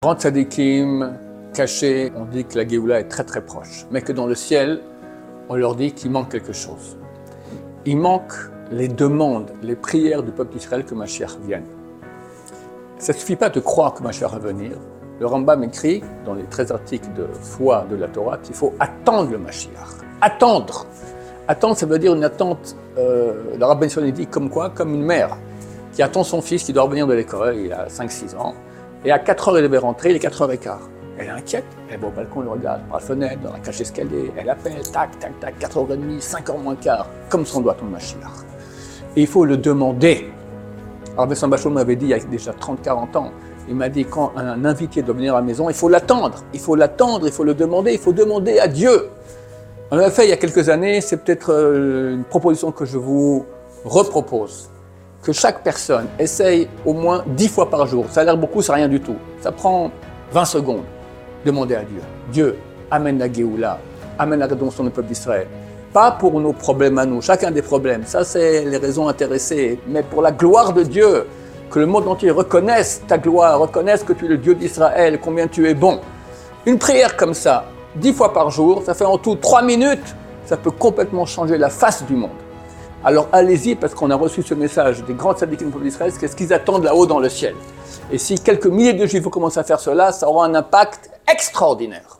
Grand tzadikim cachés, on dit que la Géoula est très très proche, mais que dans le ciel, on leur dit qu'il manque quelque chose. Il manque les demandes, les prières du peuple d'Israël que Mashiach vienne. Ça ne suffit pas de croire que Mashiach va venir. Le Rambam écrit dans les 13 articles de foi de la Torah qu'il faut attendre le Mashiach. Attendre. Attendre, ça veut dire une attente, euh, le rabbin dit comme quoi Comme une mère qui attend son fils qui doit revenir de l'école, il a 5-6 ans, et à 4 heures, il devait rentrer, il est 4 h 15 Elle est inquiète, elle va au balcon, elle regarde par la fenêtre, dans la cage escalier, elle appelle, tac, tac, tac, 4h30, 5h moins quart, comme son doigt tombe Mashiach. Et il faut le demander. Alors Vincent Bachot m'avait dit il y a déjà 30-40 ans, il m'a dit quand un invité doit venir à la maison, il faut l'attendre, il faut l'attendre, il faut le demander, il faut demander à Dieu. On l'avait fait il y a quelques années, c'est peut-être euh, une proposition que je vous repropose que chaque personne essaye au moins 10 fois par jour. Ça a l'air beaucoup, c'est rien du tout. Ça prend 20 secondes. Demandez à Dieu. Dieu, amène la Géoula, amène la rédemption du peuple d'Israël. Pas pour nos problèmes à nous, chacun des problèmes. Ça, c'est les raisons intéressées. Mais pour la gloire de Dieu, que le monde entier reconnaisse ta gloire, reconnaisse que tu es le Dieu d'Israël, combien tu es bon. Une prière comme ça, 10 fois par jour, ça fait en tout 3 minutes. Ça peut complètement changer la face du monde. Alors allez-y parce qu'on a reçu ce message des grands tzadikim pour d'Israël, qu'est-ce qu'ils attendent là-haut dans le ciel. Et si quelques milliers de juifs commencent à faire cela, ça aura un impact extraordinaire.